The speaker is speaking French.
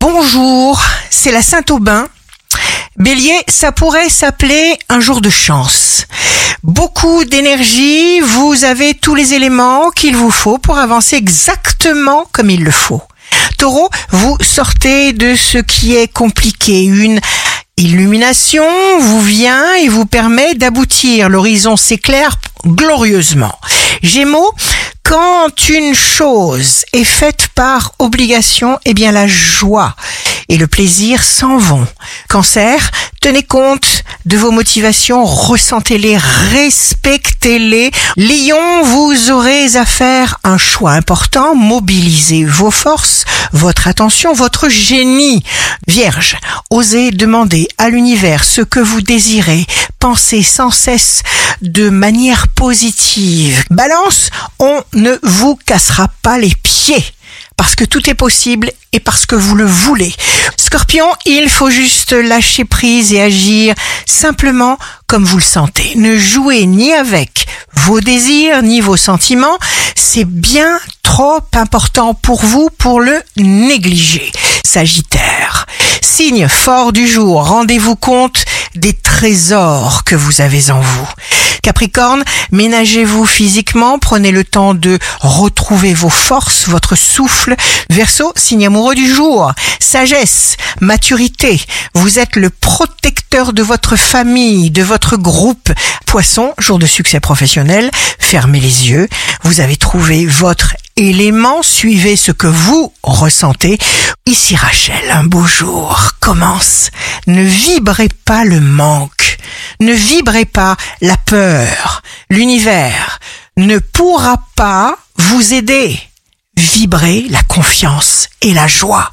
Bonjour, c'est la Saint-Aubin. Bélier, ça pourrait s'appeler un jour de chance. Beaucoup d'énergie, vous avez tous les éléments qu'il vous faut pour avancer exactement comme il le faut. Taureau, vous sortez de ce qui est compliqué. Une illumination vous vient et vous permet d'aboutir. L'horizon s'éclaire glorieusement. Gémeaux, quand une chose est faite par obligation, eh bien la joie et le plaisir s'en vont. Cancer, tenez compte de vos motivations, ressentez-les, respectez-les. Lion, vous aurez à faire un choix important, mobilisez vos forces, votre attention, votre génie. Vierge, osez demander à l'univers ce que vous désirez, pensez sans cesse de manière positive. Balance, on ne vous cassera pas les pieds parce que tout est possible et parce que vous le voulez. Scorpion, il faut juste lâcher prise et agir simplement comme vous le sentez. Ne jouez ni avec vos désirs ni vos sentiments. C'est bien trop important pour vous pour le négliger. Sagittaire, signe fort du jour, rendez-vous compte des trésors que vous avez en vous. Capricorne, ménagez-vous physiquement, prenez le temps de retrouver vos forces, votre souffle. Verseau, signe amoureux du jour. Sagesse, maturité. Vous êtes le protecteur de votre famille, de votre groupe. Poisson, jour de succès professionnel. Fermez les yeux. Vous avez trouvé votre suivez ce que vous ressentez. Ici Rachel, un beau jour commence. Ne vibrez pas le manque. Ne vibrez pas la peur. L'univers ne pourra pas vous aider. Vibrez la confiance et la joie.